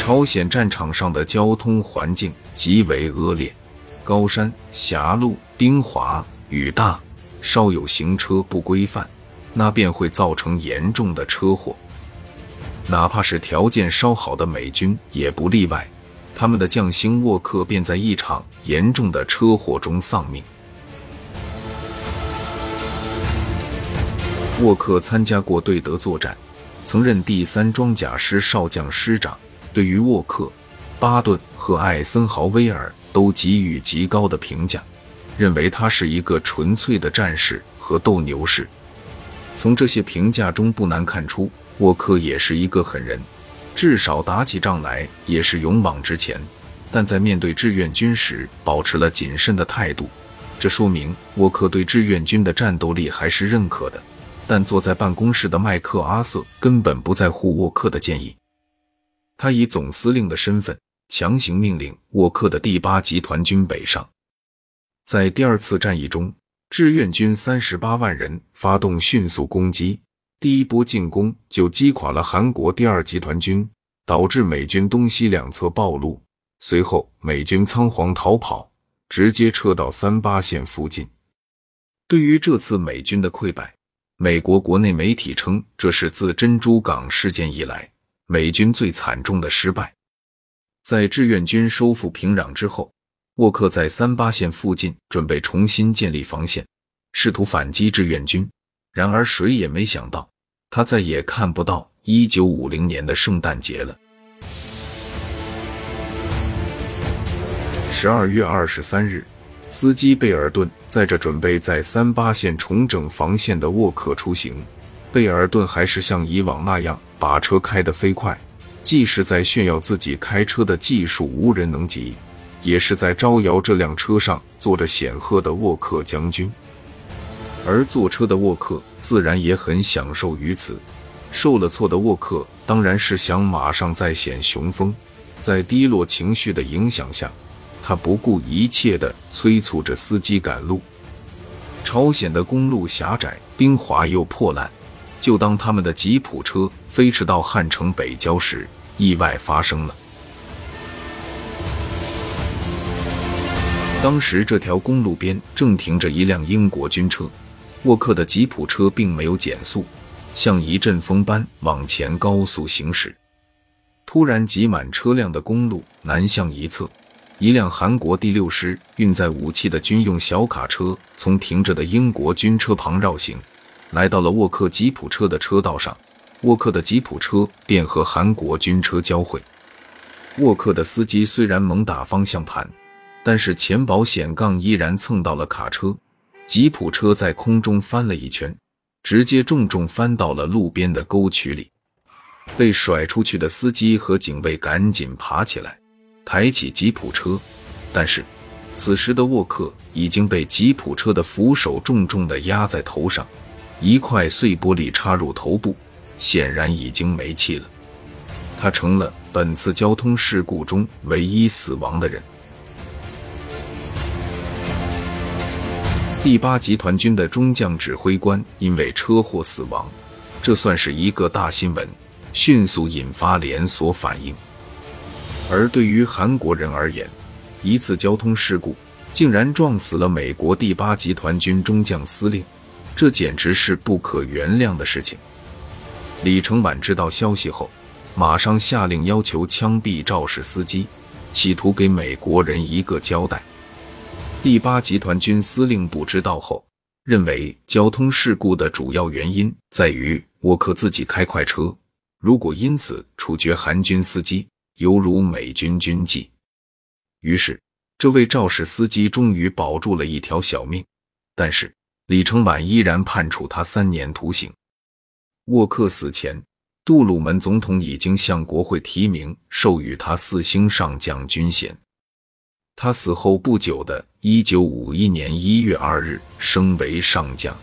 朝鲜战场上的交通环境极为恶劣，高山狭路、冰滑雨大，稍有行车不规范，那便会造成严重的车祸。哪怕是条件稍好的美军也不例外，他们的将星沃克便在一场严重的车祸中丧命。沃克参加过对德作战，曾任第三装甲师少将师长。对于沃克、巴顿和艾森豪威尔都给予极高的评价，认为他是一个纯粹的战士和斗牛士。从这些评价中不难看出，沃克也是一个狠人，至少打起仗来也是勇往直前。但在面对志愿军时，保持了谨慎的态度，这说明沃克对志愿军的战斗力还是认可的。但坐在办公室的麦克阿瑟根本不在乎沃克的建议。他以总司令的身份强行命令沃克的第八集团军北上。在第二次战役中，志愿军三十八万人发动迅速攻击，第一波进攻就击垮了韩国第二集团军，导致美军东西两侧暴露。随后，美军仓皇逃跑，直接撤到三八线附近。对于这次美军的溃败，美国国内媒体称这是自珍珠港事件以来。美军最惨重的失败，在志愿军收复平壤之后，沃克在三八线附近准备重新建立防线，试图反击志愿军。然而，谁也没想到，他再也看不到一九五零年的圣诞节了。十二月二十三日，司机贝尔顿载着准备在三八线重整防线的沃克出行。贝尔顿还是像以往那样把车开得飞快，既是在炫耀自己开车的技术无人能及，也是在招摇这辆车上坐着显赫的沃克将军。而坐车的沃克自然也很享受于此。受了挫的沃克当然是想马上再显雄风，在低落情绪的影响下，他不顾一切地催促着司机赶路。朝鲜的公路狭窄、冰滑又破烂。就当他们的吉普车飞驰到汉城北郊时，意外发生了。当时这条公路边正停着一辆英国军车，沃克的吉普车并没有减速，像一阵风般往前高速行驶。突然，挤满车辆的公路南向一侧，一辆韩国第六师运载武器的军用小卡车从停着的英国军车旁绕行。来到了沃克吉普车的车道上，沃克的吉普车便和韩国军车交汇。沃克的司机虽然猛打方向盘，但是前保险杠依然蹭到了卡车，吉普车在空中翻了一圈，直接重重翻到了路边的沟渠里。被甩出去的司机和警卫赶紧爬起来，抬起吉普车，但是此时的沃克已经被吉普车的扶手重重地压在头上。一块碎玻璃插入头部，显然已经没气了。他成了本次交通事故中唯一死亡的人。第八集团军的中将指挥官因为车祸死亡，这算是一个大新闻，迅速引发连锁反应。而对于韩国人而言，一次交通事故竟然撞死了美国第八集团军中将司令。这简直是不可原谅的事情。李承晚知道消息后，马上下令要求枪毙肇事司机，企图给美国人一个交代。第八集团军司令部知道后，认为交通事故的主要原因在于沃克自己开快车，如果因此处决韩军司机，犹如美军军纪。于是，这位肇事司机终于保住了一条小命，但是。李承晚依然判处他三年徒刑。沃克死前，杜鲁门总统已经向国会提名，授予他四星上将军衔。他死后不久的1951年1月2日，升为上将。